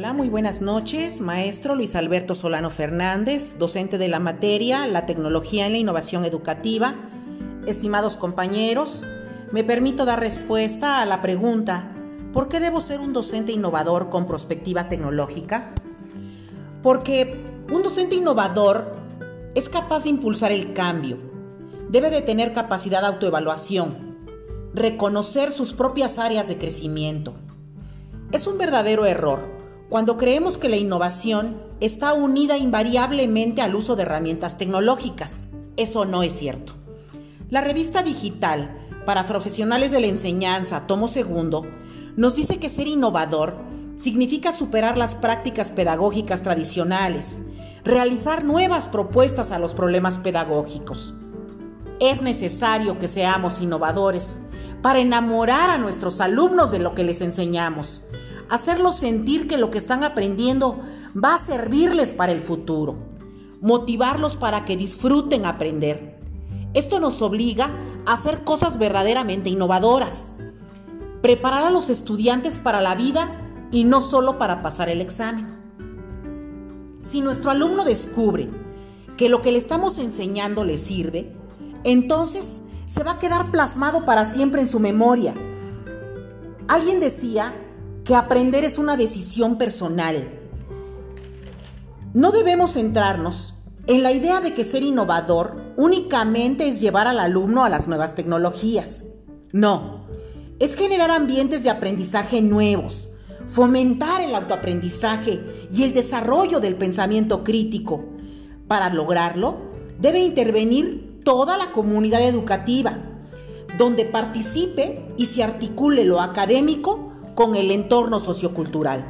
Muy buenas noches, maestro Luis Alberto Solano Fernández, docente de la materia La tecnología en la innovación educativa. Estimados compañeros, me permito dar respuesta a la pregunta, ¿por qué debo ser un docente innovador con perspectiva tecnológica? Porque un docente innovador es capaz de impulsar el cambio, debe de tener capacidad de autoevaluación, reconocer sus propias áreas de crecimiento. Es un verdadero error cuando creemos que la innovación está unida invariablemente al uso de herramientas tecnológicas. Eso no es cierto. La revista digital para profesionales de la enseñanza, tomo segundo, nos dice que ser innovador significa superar las prácticas pedagógicas tradicionales, realizar nuevas propuestas a los problemas pedagógicos. Es necesario que seamos innovadores para enamorar a nuestros alumnos de lo que les enseñamos, hacerlos sentir que lo que están aprendiendo va a servirles para el futuro, motivarlos para que disfruten aprender. Esto nos obliga a hacer cosas verdaderamente innovadoras, preparar a los estudiantes para la vida y no solo para pasar el examen. Si nuestro alumno descubre que lo que le estamos enseñando le sirve, entonces se va a quedar plasmado para siempre en su memoria. Alguien decía que aprender es una decisión personal. No debemos centrarnos en la idea de que ser innovador únicamente es llevar al alumno a las nuevas tecnologías. No, es generar ambientes de aprendizaje nuevos, fomentar el autoaprendizaje y el desarrollo del pensamiento crítico. Para lograrlo, debe intervenir toda la comunidad educativa, donde participe y se articule lo académico con el entorno sociocultural.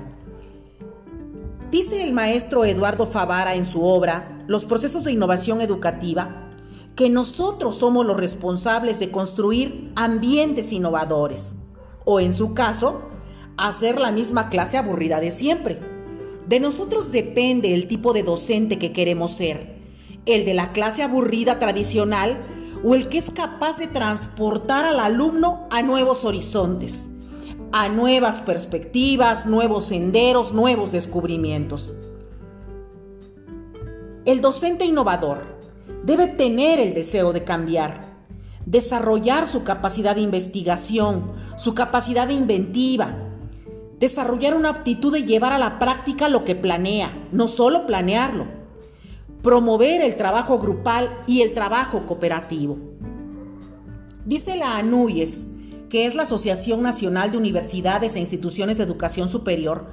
Dice el maestro Eduardo Favara en su obra Los procesos de innovación educativa que nosotros somos los responsables de construir ambientes innovadores, o en su caso, hacer la misma clase aburrida de siempre. De nosotros depende el tipo de docente que queremos ser, el de la clase aburrida tradicional o el que es capaz de transportar al alumno a nuevos horizontes a nuevas perspectivas, nuevos senderos, nuevos descubrimientos. El docente innovador debe tener el deseo de cambiar, desarrollar su capacidad de investigación, su capacidad inventiva, desarrollar una aptitud de llevar a la práctica lo que planea, no solo planearlo, promover el trabajo grupal y el trabajo cooperativo. Dice la ANUYES que es la Asociación Nacional de Universidades e Instituciones de Educación Superior,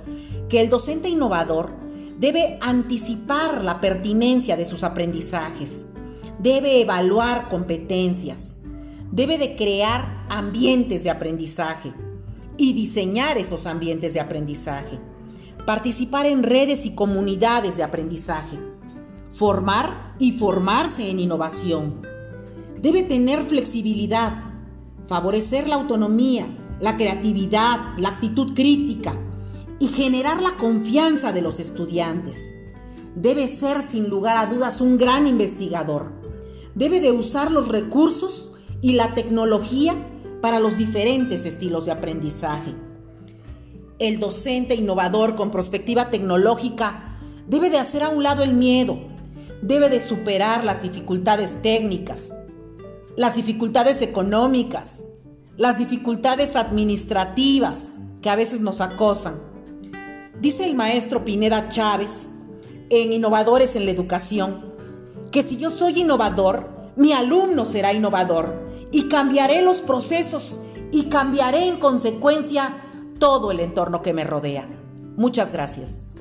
que el docente innovador debe anticipar la pertinencia de sus aprendizajes, debe evaluar competencias, debe de crear ambientes de aprendizaje y diseñar esos ambientes de aprendizaje, participar en redes y comunidades de aprendizaje, formar y formarse en innovación. Debe tener flexibilidad, favorecer la autonomía, la creatividad, la actitud crítica y generar la confianza de los estudiantes. Debe ser sin lugar a dudas un gran investigador. Debe de usar los recursos y la tecnología para los diferentes estilos de aprendizaje. El docente innovador con perspectiva tecnológica debe de hacer a un lado el miedo, debe de superar las dificultades técnicas, las dificultades económicas, las dificultades administrativas que a veces nos acosan. Dice el maestro Pineda Chávez en Innovadores en la Educación que si yo soy innovador, mi alumno será innovador y cambiaré los procesos y cambiaré en consecuencia todo el entorno que me rodea. Muchas gracias.